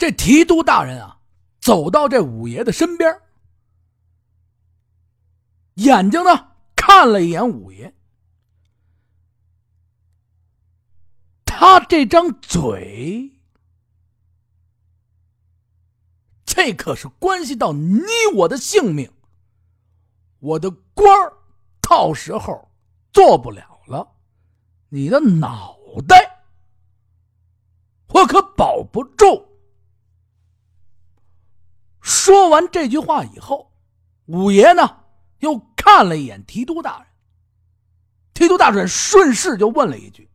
这提督大人啊，走到这五爷的身边，眼睛呢看了一眼五爷，他这张嘴，这可是关系到你我的性命，我的官儿到时候做不了了，你的脑袋我可保不住。说完这句话以后，五爷呢又看了一眼提督大人。提督大人顺势就问了一句：“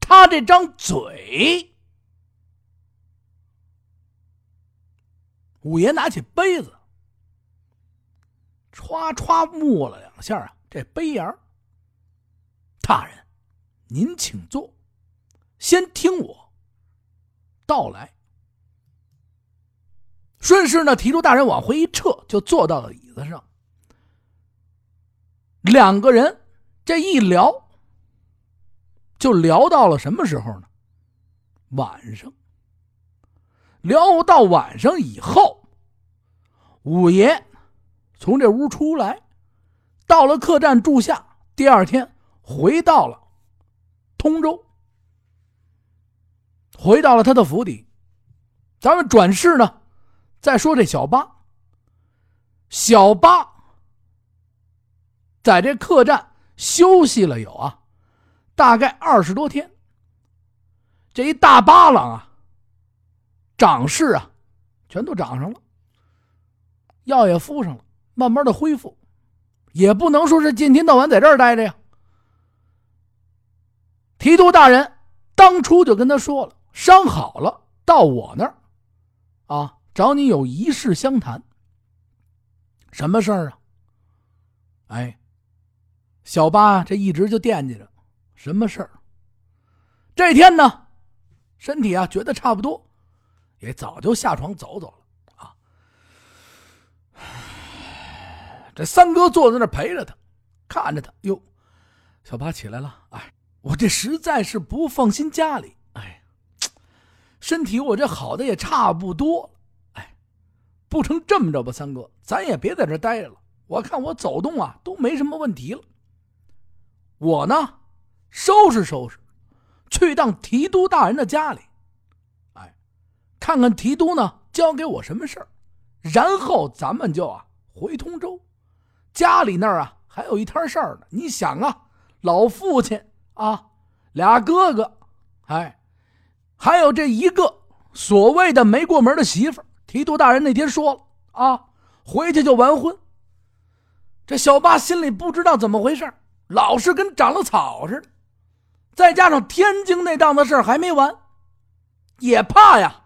他这张嘴？”五爷拿起杯子，歘歘抹了两下啊，这杯沿大人，您请坐，先听我道来。顺势呢，提督大人往回一撤，就坐到了椅子上。两个人这一聊，就聊到了什么时候呢？晚上。聊到晚上以后，五爷从这屋出来，到了客栈住下。第二天回到了通州，回到了他的府邸。咱们转世呢？再说这小八，小八在这客栈休息了有啊，大概二十多天。这一大巴郎啊，长势啊，全都长上了，药也敷上了，慢慢的恢复，也不能说是今天到晚在这儿待着呀。提督大人当初就跟他说了，伤好了到我那儿，啊。找你有一事相谈。什么事儿啊？哎，小八这一直就惦记着什么事儿。这天呢，身体啊觉得差不多，也早就下床走走了啊。这三哥坐在那陪着他，看着他哟。小八起来了，哎，我这实在是不放心家里，哎，身体我这好的也差不多。不成这么着吧，三哥，咱也别在这待着了。我看我走动啊都没什么问题了。我呢，收拾收拾，去趟提督大人的家里，哎，看看提督呢交给我什么事儿，然后咱们就啊回通州。家里那儿啊还有一摊事儿呢。你想啊，老父亲啊，俩哥哥，哎，还有这一个所谓的没过门的媳妇儿。提督大人那天说了啊，回去就完婚。这小八心里不知道怎么回事，老是跟长了草似的。再加上天津那档子事还没完，也怕呀。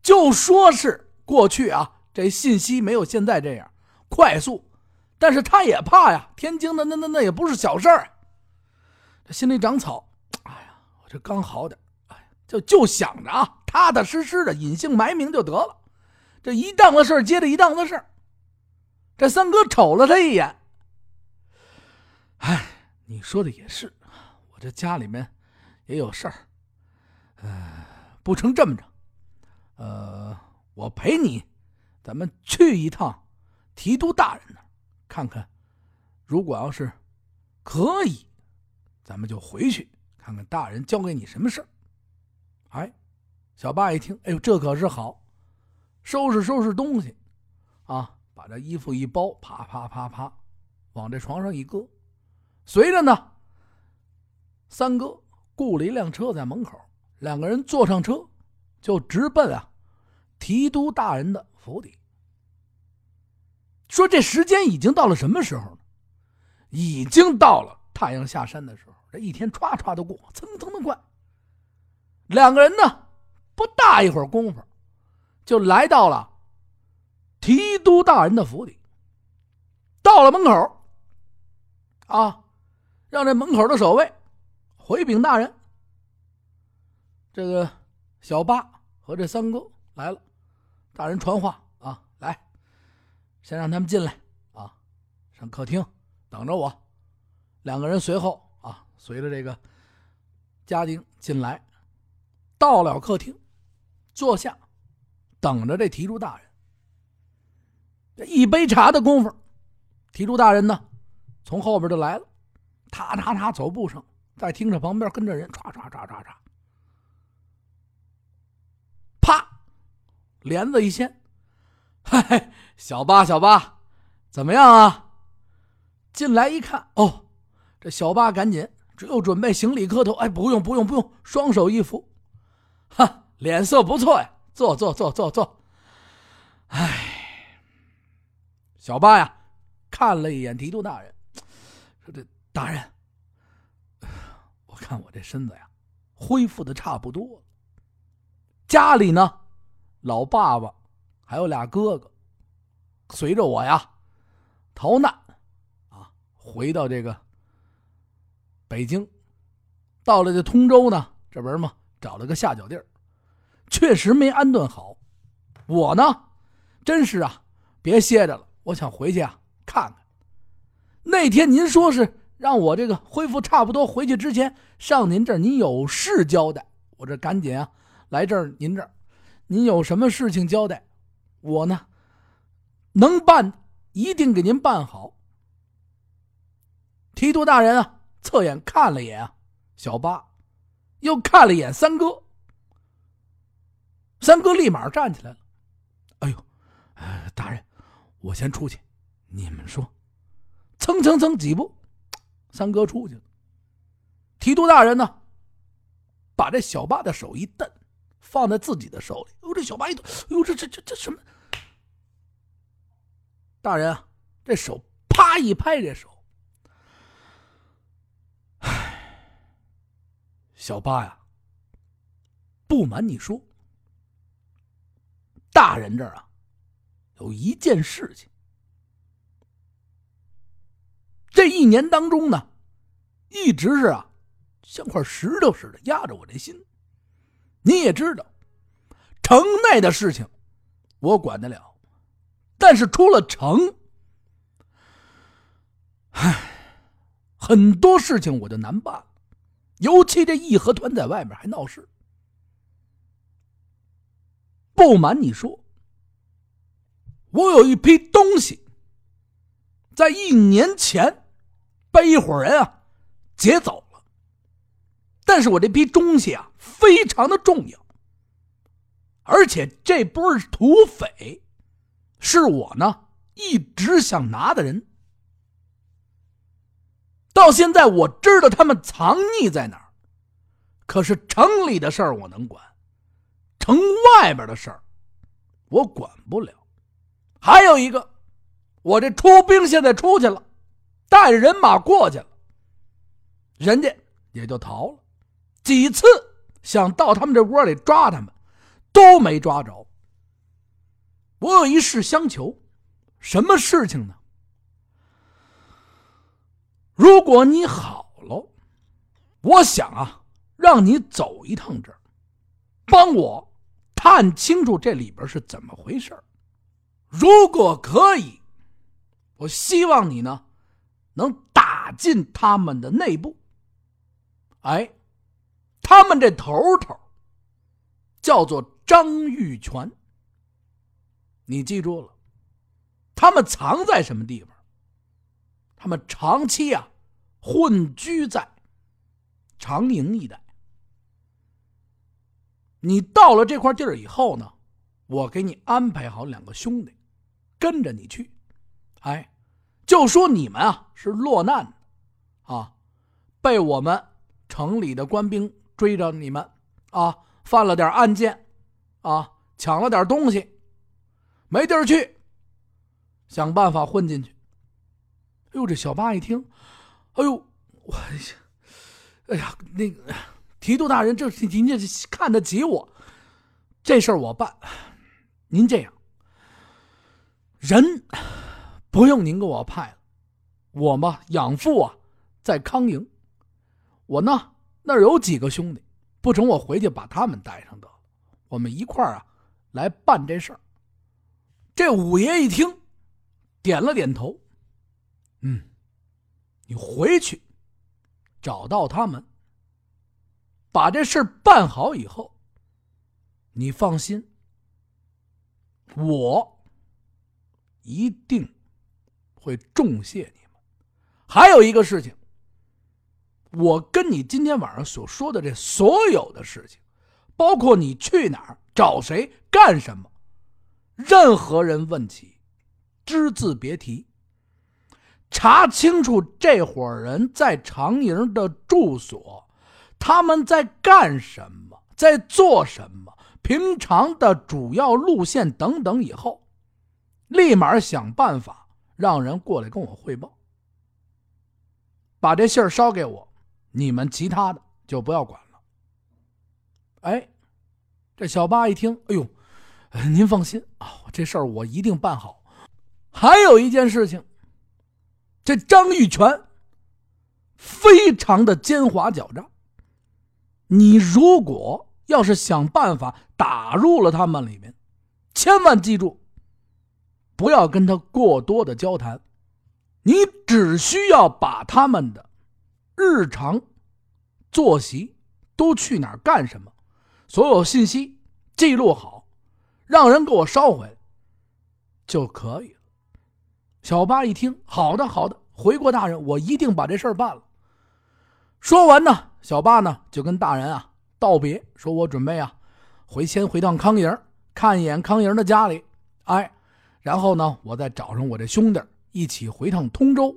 就说是过去啊，这信息没有现在这样快速，但是他也怕呀。天津的那那那也不是小事儿，这心里长草。哎呀，我这刚好点，哎，就就想着啊，踏踏实实的隐姓埋名就得了。这一档子事接着一档子事这三哥瞅了他一眼。哎，你说的也是，我这家里面也有事儿，呃，不成这么着，呃，我陪你，咱们去一趟提督大人那看看，如果要是可以，咱们就回去看看大人交给你什么事儿。哎，小八一听，哎呦，这可是好。收拾收拾东西，啊，把这衣服一包，啪啪啪啪，往这床上一搁。随着呢，三哥雇了一辆车在门口，两个人坐上车，就直奔啊提督大人的府邸。说这时间已经到了什么时候呢？已经到了太阳下山的时候。这一天唰唰的过，蹭蹭的快。两个人呢，不大一会儿功夫。就来到了提督大人的府邸，到了门口，啊，让这门口的守卫回禀大人，这个小八和这三哥来了，大人传话啊，来，先让他们进来啊，上客厅等着我。两个人随后啊，随着这个家丁进来，到了客厅，坐下。等着这提督大人。这一杯茶的功夫，提督大人呢，从后边就来了，踏踏踏走步声，在听着旁边跟着人，唰唰唰唰唰，啪，帘子一掀，嗨，小八小八，怎么样啊？进来一看，哦，这小八赶紧只有准备行礼磕头，哎，不用不用不用，双手一扶，哈，脸色不错呀，坐坐坐坐坐，哎。小八呀，看了一眼提督大人，说：“这大人，我看我这身子呀，恢复的差不多了。家里呢，老爸爸还有俩哥哥，随着我呀，逃难，啊，回到这个北京，到了这通州呢，这不是嘛，找了个下脚地儿，确实没安顿好。我呢，真是啊，别歇着了。”我想回去啊，看看。那天您说是让我这个恢复差不多，回去之前上您这儿，您有事交代。我这赶紧啊，来这儿您这儿，您有什么事情交代？我呢，能办一定给您办好。提督大人啊，侧眼看了眼啊，小八，又看了一眼三哥。三哥立马站起来了，哎呦，大人。我先出去，你们说，蹭蹭蹭几步，三哥出去了。提督大人呢，把这小八的手一蹬，放在自己的手里。哟，这小八一哎呦，这这这这什么？大人啊，这手啪一拍，这手，唉，小八呀，不瞒你说，大人这儿啊。有一件事情，这一年当中呢，一直是啊，像块石头似的压着我这心。你也知道，城内的事情我管得了，但是出了城，唉，很多事情我就难办了。尤其这义和团在外面还闹事，不瞒你说。我有一批东西，在一年前被一伙人啊劫走了。但是我这批东西啊非常的重要，而且这波土匪是我呢一直想拿的人。到现在我知道他们藏匿在哪儿，可是城里的事儿我能管，城外边的事儿我管不了。还有一个，我这出兵现在出去了，带着人马过去了，人家也就逃了。几次想到他们这窝里抓他们，都没抓着。我有一事相求，什么事情呢？如果你好了，我想啊，让你走一趟这儿，帮我探清楚这里边是怎么回事如果可以，我希望你呢，能打进他们的内部。哎，他们这头头叫做张玉泉。你记住了，他们藏在什么地方？他们长期啊混居在长营一带。你到了这块地儿以后呢，我给你安排好两个兄弟。跟着你去，哎，就说你们啊是落难的，啊，被我们城里的官兵追着你们，啊，犯了点案件，啊，抢了点东西，没地儿去，想办法混进去。哎呦，这小八一听，哎呦，我，哎呀，那个提督大人，这是您这看得起我，这事儿我办，您这样。人不用您给我派了，我嘛养父啊在康营，我呢那儿有几个兄弟，不成我回去把他们带上得了，我们一块儿啊来办这事儿。这五爷一听，点了点头，嗯，你回去找到他们，把这事儿办好以后，你放心，我一定会重谢你们。还有一个事情，我跟你今天晚上所说的这所有的事情，包括你去哪儿、找谁、干什么，任何人问起，只字别提。查清楚这伙人在长营的住所，他们在干什么，在做什么，平常的主要路线等等。以后，立马想办法让人过来跟我汇报，把这信儿捎给我。你们其他的就不要管了。哎，这小八一听，哎呦，您放心啊，这事儿我一定办好。还有一件事情。这张玉泉非常的奸猾狡诈，你如果要是想办法打入了他们里面，千万记住，不要跟他过多的交谈，你只需要把他们的日常作息都去哪儿干什么，所有信息记录好，让人给我捎回来就可以了。小八一听，好的，好的，回国大人，我一定把这事儿办了。说完呢，小八呢就跟大人啊道别，说我准备啊回先回趟康营，看一眼康营的家里，哎，然后呢，我再找上我这兄弟一起回趟通州。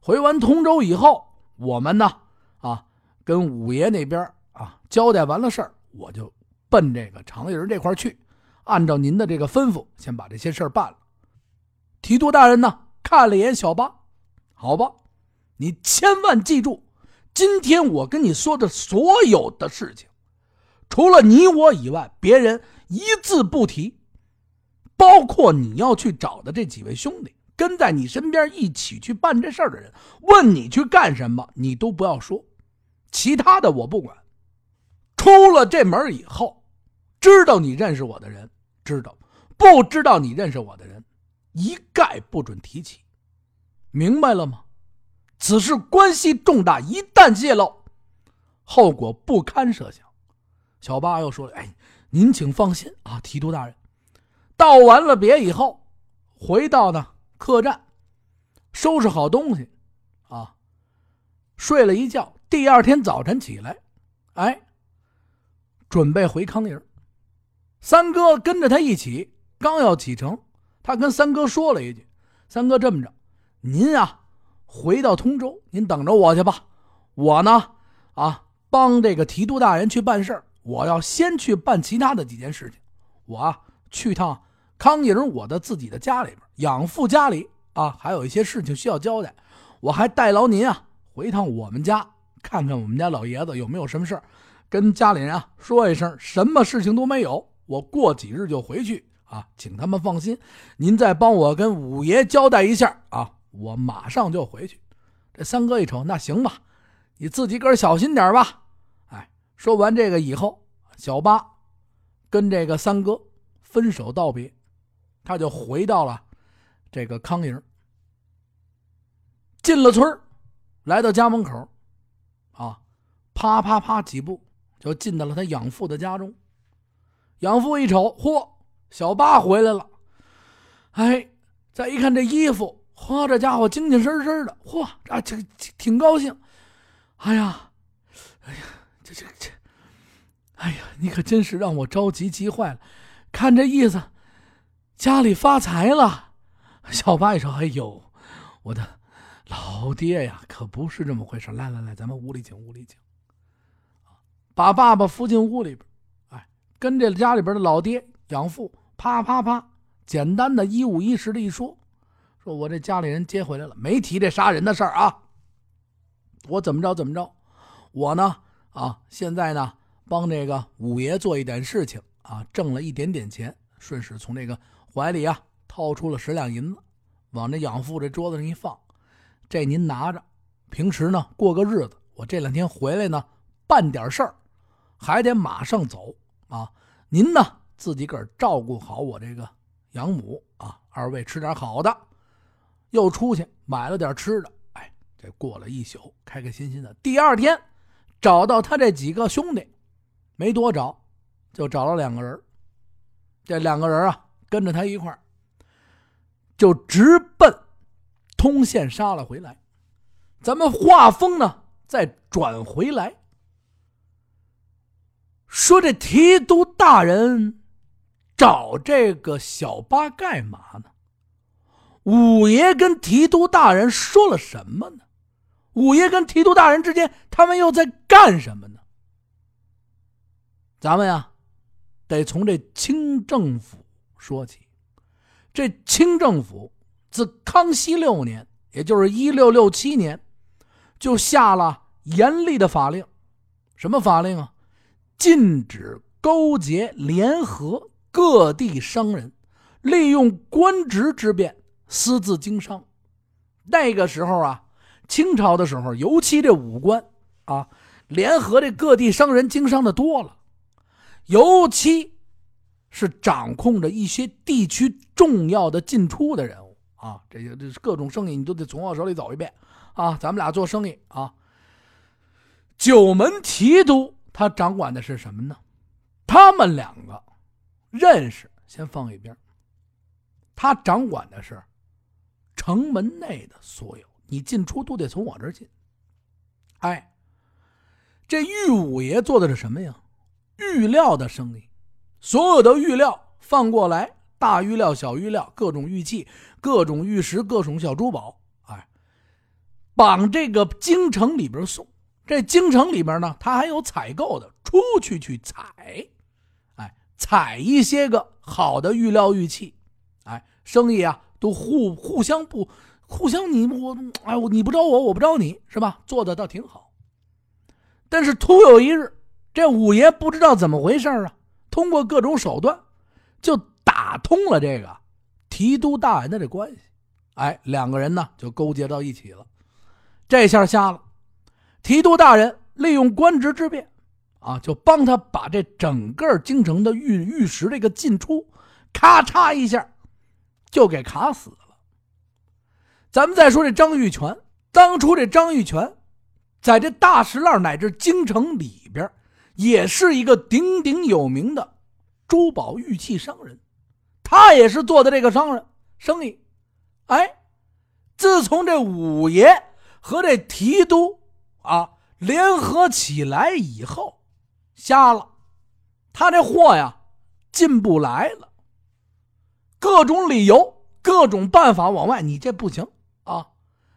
回完通州以后，我们呢啊跟五爷那边啊交代完了事儿，我就奔这个长营这块去，按照您的这个吩咐，先把这些事儿办了。提督大人呢，看了一眼小八，好吧，你千万记住，今天我跟你说的所有的事情，除了你我以外，别人一字不提，包括你要去找的这几位兄弟，跟在你身边一起去办这事儿的人，问你去干什么，你都不要说，其他的我不管。出了这门以后，知道你认识我的人知道，不知道你认识我的人。一概不准提起，明白了吗？此事关系重大，一旦泄露，后果不堪设想。小八又说了：“哎，您请放心啊，提督大人。”道完了别以后，回到呢客栈，收拾好东西，啊，睡了一觉。第二天早晨起来，哎，准备回康宁。三哥跟着他一起，刚要启程。他跟三哥说了一句：“三哥，这么着，您啊，回到通州，您等着我去吧。我呢，啊，帮这个提督大人去办事我要先去办其他的几件事情。我啊，去趟康营，我的自己的家里边，养父家里啊，还有一些事情需要交代。我还代劳您啊，回趟我们家，看看我们家老爷子有没有什么事跟家里人啊说一声，什么事情都没有。我过几日就回去。”啊，请他们放心，您再帮我跟五爷交代一下啊，我马上就回去。这三哥一瞅，那行吧，你自己个儿小心点吧。哎，说完这个以后，小八跟这个三哥分手道别，他就回到了这个康营。进了村来到家门口，啊，啪啪啪几步就进到了他养父的家中。养父一瞅，嚯！小八回来了，哎，再一看这衣服，嚯，这家伙精精神神的，嚯，啊，这挺高兴。哎呀，哎呀，这这这，哎呀，你可真是让我着急急坏了。看这意思，家里发财了。小八一说：“哎呦，我的老爹呀，可不是这么回事。来来来，咱们屋里请，屋里请。把爸爸扶进屋里边，哎，跟这家里边的老爹。”养父啪啪啪，简单的一五一十的一说，说我这家里人接回来了，没提这杀人的事儿啊。我怎么着怎么着，我呢啊，现在呢帮这个五爷做一点事情啊，挣了一点点钱，顺势从这个怀里啊掏出了十两银子，往这养父这桌子上一放，这您拿着，平时呢过个日子，我这两天回来呢办点事儿，还得马上走啊，您呢？自己个儿照顾好我这个养母啊，二位吃点好的，又出去买了点吃的，哎，这过了一宿，开开心心的。第二天找到他这几个兄弟，没多找，就找了两个人。这两个人啊，跟着他一块儿，就直奔通县杀了回来。咱们画风呢，再转回来，说这提督大人找这个小八干嘛呢？五爷跟提督大人说了什么呢？五爷跟提督大人之间，他们又在干什么呢？咱们呀，得从这清政府说起。这清政府自康熙六年，也就是一六六七年。就下了严厉的法令，什么法令啊？禁止勾结联合各地商人，利用官职之便私自经商。那个时候啊，清朝的时候，尤其这武官啊，联合这各地商人经商的多了，尤其是掌控着一些地区重要的进出的人物啊，这些这各种生意你都得从我手里走一遍。啊，咱们俩做生意啊。九门提督他掌管的是什么呢？他们两个认识，先放一边。他掌管的是城门内的所有，你进出都得从我这儿进。哎，这玉五爷做的是什么呀？玉料的生意，所有的玉料放过来，大玉料、小玉料，各种玉器、各种玉石、各种小珠宝。哎往这个京城里边送，这京城里边呢，他还有采购的，出去去采，哎，采一些个好的玉料玉器，哎，生意啊都互互相不互相你我哎你不招我我不招你是吧？做的倒挺好。但是突有一日，这五爷不知道怎么回事啊，通过各种手段就打通了这个提督大人的这关系，哎，两个人呢就勾结到一起了。这下瞎了，提督大人利用官职之便，啊，就帮他把这整个京城的玉玉石这个进出，咔嚓一下，就给卡死了。咱们再说这张玉泉，当初这张玉泉，在这大石烂乃至京城里边，也是一个鼎鼎有名的珠宝玉器商人，他也是做的这个商人生意。哎，自从这五爷。和这提督啊联合起来以后，瞎了，他这货呀进不来了。各种理由、各种办法往外，你这不行啊！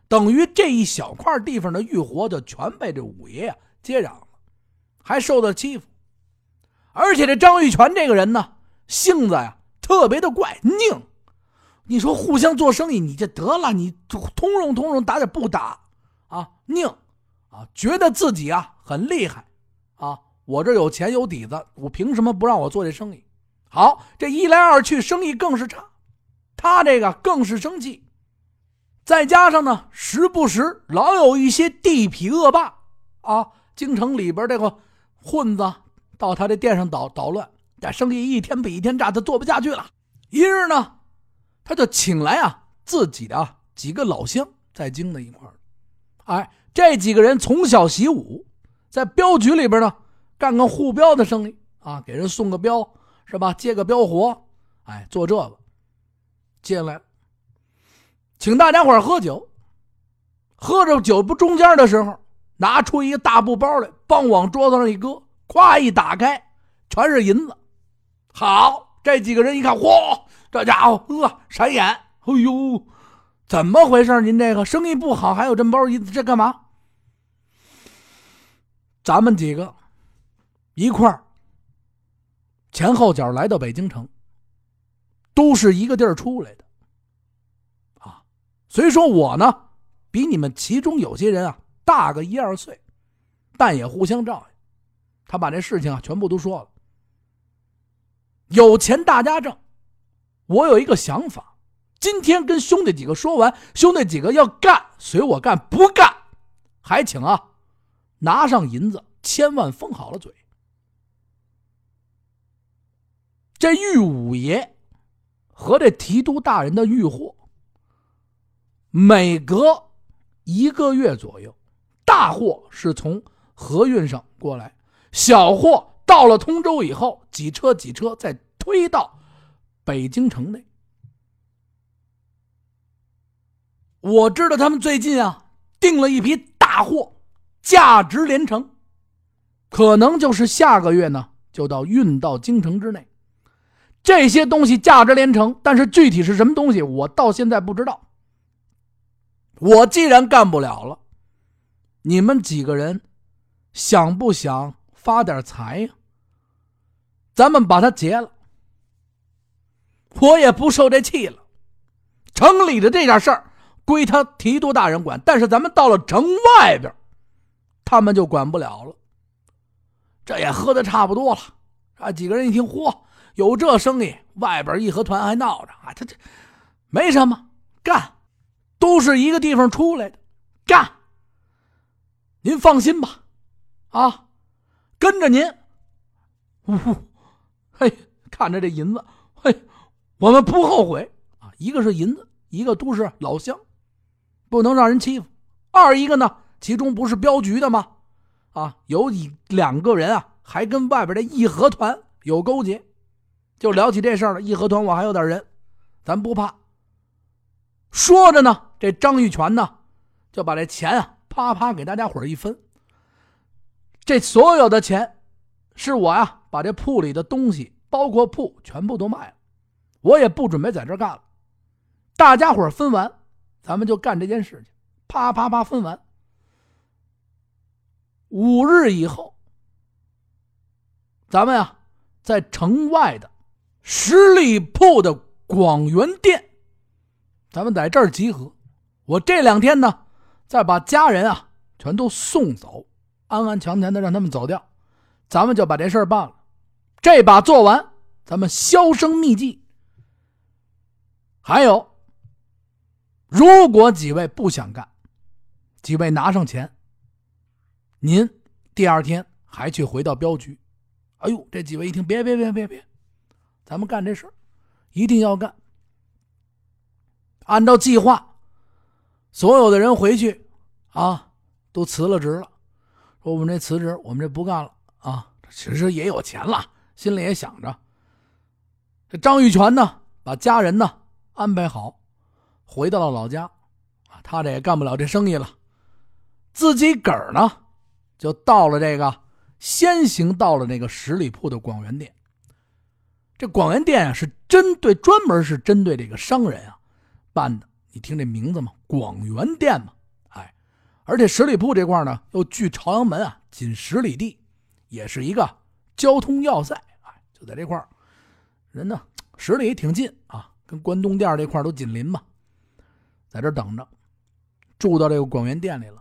等于这一小块地方的玉活就全被这五爷呀接壤了，还受到欺负。而且这张玉泉这个人呢，性子呀特别的怪拧。你说互相做生意，你这得了，你通融通融，打点不打。啊，拧，啊，觉得自己啊很厉害，啊，我这有钱有底子，我凭什么不让我做这生意？好，这一来二去，生意更是差，他这个更是生气，再加上呢，时不时老有一些地痞恶霸。啊，京城里边这个混子到他这店上捣捣乱，这生意一天比一天差，他做不下去了。一日呢，他就请来啊自己的几个老乡在京的一块儿。哎，这几个人从小习武，在镖局里边呢，干个护镖的生意。啊，给人送个镖是吧？接个镖活，哎，做这个。进来，请大家伙喝酒。喝着酒不中间的时候，拿出一个大布包来，帮往桌子上一搁，咵一打开，全是银子。好，这几个人一看，嚯，这家伙呃，闪眼，哎呦！怎么回事？您这个生意不好，还有这么包银子，这干嘛？咱们几个一块儿前后脚来到北京城，都是一个地儿出来的啊。虽说我呢比你们其中有些人啊大个一二岁，但也互相照应。他把这事情啊全部都说了。有钱大家挣，我有一个想法。今天跟兄弟几个说完，兄弟几个要干随我干，不干还请啊，拿上银子，千万封好了嘴。这玉五爷和这提督大人的玉货，每隔一个月左右，大货是从河运上过来，小货到了通州以后，几车几车再推到。北京城内。我知道他们最近啊订了一批大货，价值连城，可能就是下个月呢就到运到京城之内。这些东西价值连城，但是具体是什么东西，我到现在不知道。我既然干不了了，你们几个人想不想发点财呀？咱们把它结了，我也不受这气了。城里的这点事儿归他提督大人管，但是咱们到了城外边，他们就管不了了。这也喝的差不多了，啊，几个人一听，嚯！有这生意，外边义和团还闹着啊！他这没什么干，都是一个地方出来的，干。您放心吧，啊，跟着您。呜呼，嘿，看着这银子，嘿，我们不后悔啊！一个是银子，一个都是老乡，不能让人欺负。二一个呢，其中不是镖局的吗？啊，有一两个人啊，还跟外边的义和团有勾结。就聊起这事儿了，义和团我还有点人，咱不怕。说着呢，这张玉泉呢，就把这钱啊，啪啪给大家伙一分。这所有的钱，是我呀，把这铺里的东西，包括铺，全部都卖了。我也不准备在这干了。大家伙分完，咱们就干这件事情，啪啪啪分完。五日以后，咱们呀，在城外的。十里铺的广元店，咱们在这儿集合。我这两天呢，再把家人啊全都送走，安安全全的让他们走掉，咱们就把这事儿办了。这把做完，咱们销声匿迹。还有，如果几位不想干，几位拿上钱，您第二天还去回到镖局。哎呦，这几位一听，别别别别别。咱们干这事一定要干。按照计划，所有的人回去啊，都辞了职了。说我们这辞职，我们这不干了啊。其实也有钱了，心里也想着。这张玉泉呢，把家人呢安排好，回到了老家啊。他这也干不了这生意了，自己个儿呢，就到了这个，先行到了那个十里铺的广元店。这广元店啊，是针对专门是针对这个商人啊办的。你听这名字嘛，广元店嘛，哎，而且十里铺这块呢，又距朝阳门啊仅十里地，也是一个交通要塞。哎，就在这块人呢十里挺近啊，跟关东店这块都紧邻嘛，在这等着，住到这个广元店里了。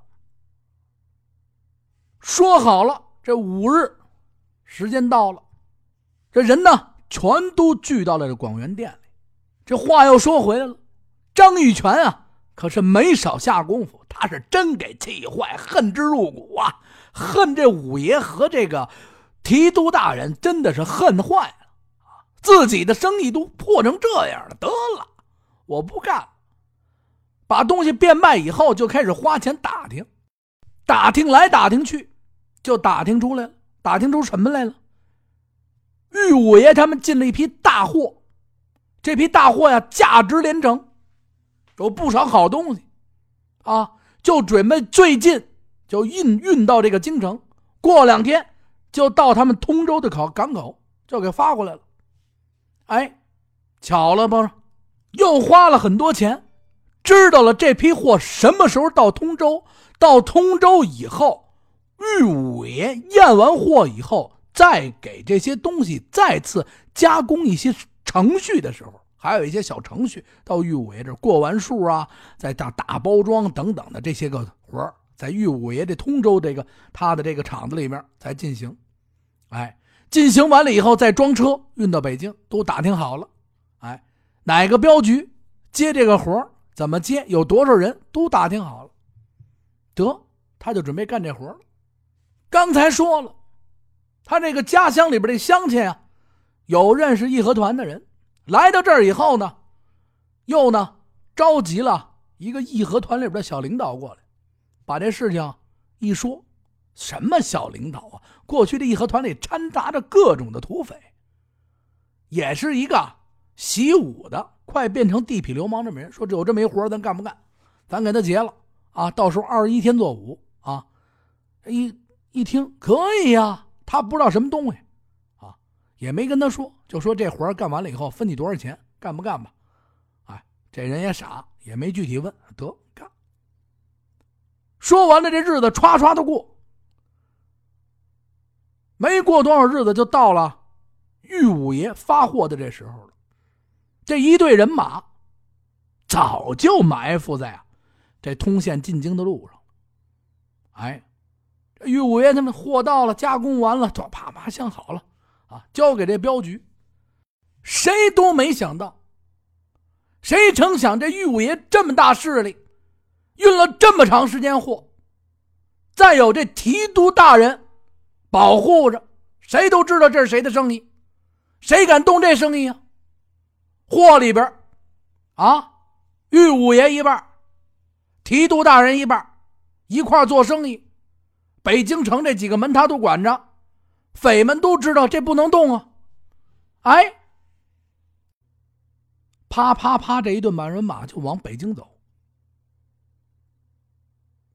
说好了，这五日时间到了，这人呢？全都聚到了这广元店里。这话又说回来了，张玉泉啊，可是没少下功夫。他是真给气坏，恨之入骨啊！恨这五爷和这个提督大人，真的是恨坏了！自己的生意都破成这样了，得了，我不干了。把东西变卖以后，就开始花钱打听，打听来打听去，就打听出来了，打听出什么来了？玉五爷他们进了一批大货，这批大货呀，价值连城，有不少好东西，啊，就准备最近就运运到这个京城，过两天就到他们通州的口港口，就给发过来了。哎，巧了不？又花了很多钱，知道了这批货什么时候到通州？到通州以后，玉五爷验完货以后。再给这些东西再次加工一些程序的时候，还有一些小程序到玉五爷这过完数啊，再大大包装等等的这些个活在玉五爷这通州这个他的这个厂子里面才进行。哎，进行完了以后再装车运到北京，都打听好了。哎，哪个镖局接这个活怎么接，有多少人都打听好了。得，他就准备干这活了。刚才说了。他这个家乡里边的乡亲啊，有认识义和团的人，来到这儿以后呢，又呢召集了一个义和团里边的小领导过来，把这事情一说，什么小领导啊？过去的义和团里掺杂着各种的土匪，也是一个习武的，快变成地痞流氓这么人，说有这么一活咱干不干？咱给他结了啊！到时候二十一天做五啊！一一听可以呀，他不知道什么东西啊，也没跟他说，就说这活干完了以后分你多少钱，干不干吧？哎，这人也傻，也没具体问，得干。说完了，这日子歘歘的过，没过多少日子就到了玉五爷发货的这时候了。这一队人马早就埋伏在啊。这通县进京的路上，哎，玉五爷他们货到了，加工完了，啪啪镶好了，啊，交给这镖局。谁都没想到，谁成想这玉五爷这么大势力，运了这么长时间货，再有这提督大人保护着，谁都知道这是谁的生意，谁敢动这生意啊？货里边，啊，玉五爷一半。提督大人一半，一块做生意。北京城这几个门他都管着，匪们都知道这不能动啊！哎，啪啪啪，这一顿满人马就往北京走。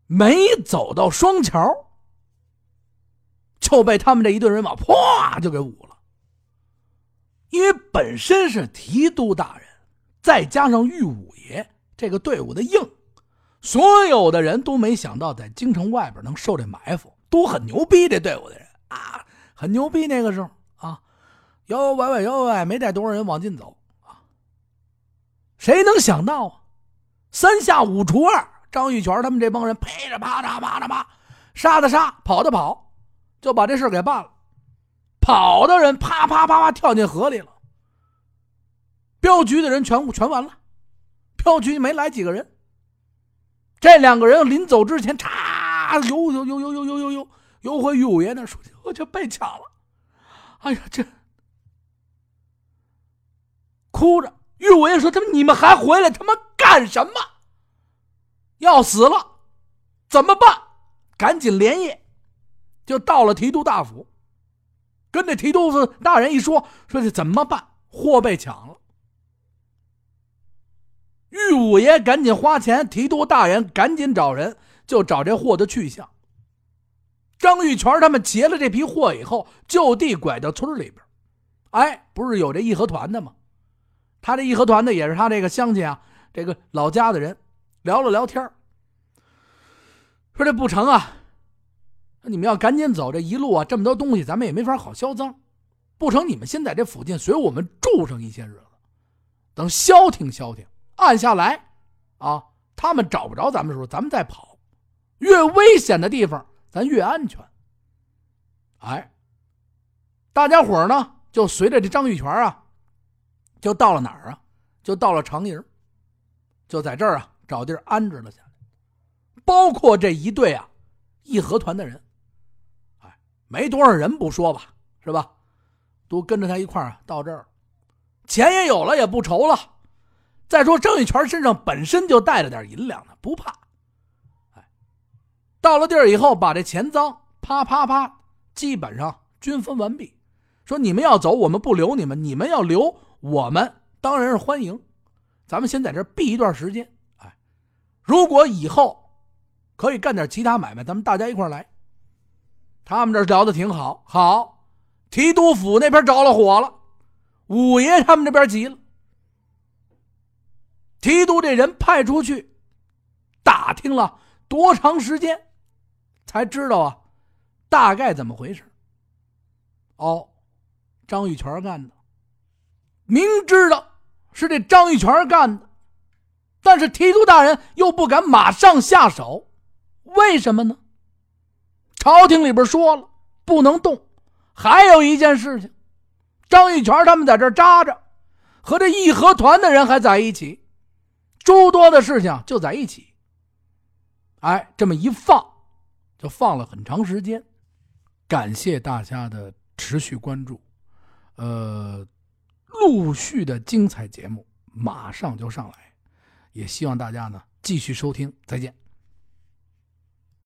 没走到双桥，就被他们这一顿人马啪就给捂了。因为本身是提督大人，再加上玉五爷这个队伍的硬。所有的人都没想到，在京城外边能受这埋伏，都很牛逼。这队伍的人啊，很牛逼。那个时候啊，摇摇摆摆，摇摇摆，没带多少人往进走啊。谁能想到啊？三下五除二，张玉泉他们这帮人陪着啪嚓啪嚓啪，杀的杀，跑的跑，就把这事给办了。跑的人啪啪啪啪跳进河里了。镖局的人全全完了，镖局没来几个人。这两个人临走之前，嚓游游游游游游游游游回于五爷那说：“我就被抢了。”哎呀，这哭着。于五爷说：“他妈你们还回来他妈干什么？要死了，怎么办？赶紧连夜就到了提督大府，跟这提督大人一说，说这怎么办？货被抢了。”玉五爷赶紧花钱，提督大人赶紧找人，就找这货的去向。张玉泉他们劫了这批货以后，就地拐到村里边。哎，不是有这义和团的吗？他这义和团的也是他这个乡亲啊，这个老家的人，聊了聊天说这不成啊，你们要赶紧走，这一路啊这么多东西，咱们也没法好销赃。不成，你们先在这附近随我们住上一些日子，等消停消停。按下来，啊，他们找不着咱们的时候，咱们再跑。越危险的地方，咱越安全。哎，大家伙呢，就随着这张玉泉啊，就到了哪儿啊？就到了长营，就在这儿啊，找地儿安置了下来。包括这一队啊，义和团的人，哎，没多少人不说吧，是吧？都跟着他一块儿到这儿，钱也有了，也不愁了。再说张玉泉身上本身就带着点银两呢，不怕。哎，到了地儿以后，把这钱赃啪啪啪，基本上均分完毕。说你们要走，我们不留你们；你们要留，我们当然是欢迎。咱们先在这避一段时间。哎，如果以后可以干点其他买卖，咱们大家一块来。他们这聊的挺好，好，提督府那边着了火了，五爷他们这边急了。提督这人派出去，打听了多长时间，才知道啊，大概怎么回事？哦，张玉泉干的。明知道是这张玉泉干的，但是提督大人又不敢马上下手，为什么呢？朝廷里边说了不能动，还有一件事情，张玉泉他们在这扎着，和这义和团的人还在一起。诸多的事情就在一起，哎，这么一放，就放了很长时间。感谢大家的持续关注，呃，陆续的精彩节目马上就上来，也希望大家呢继续收听，再见。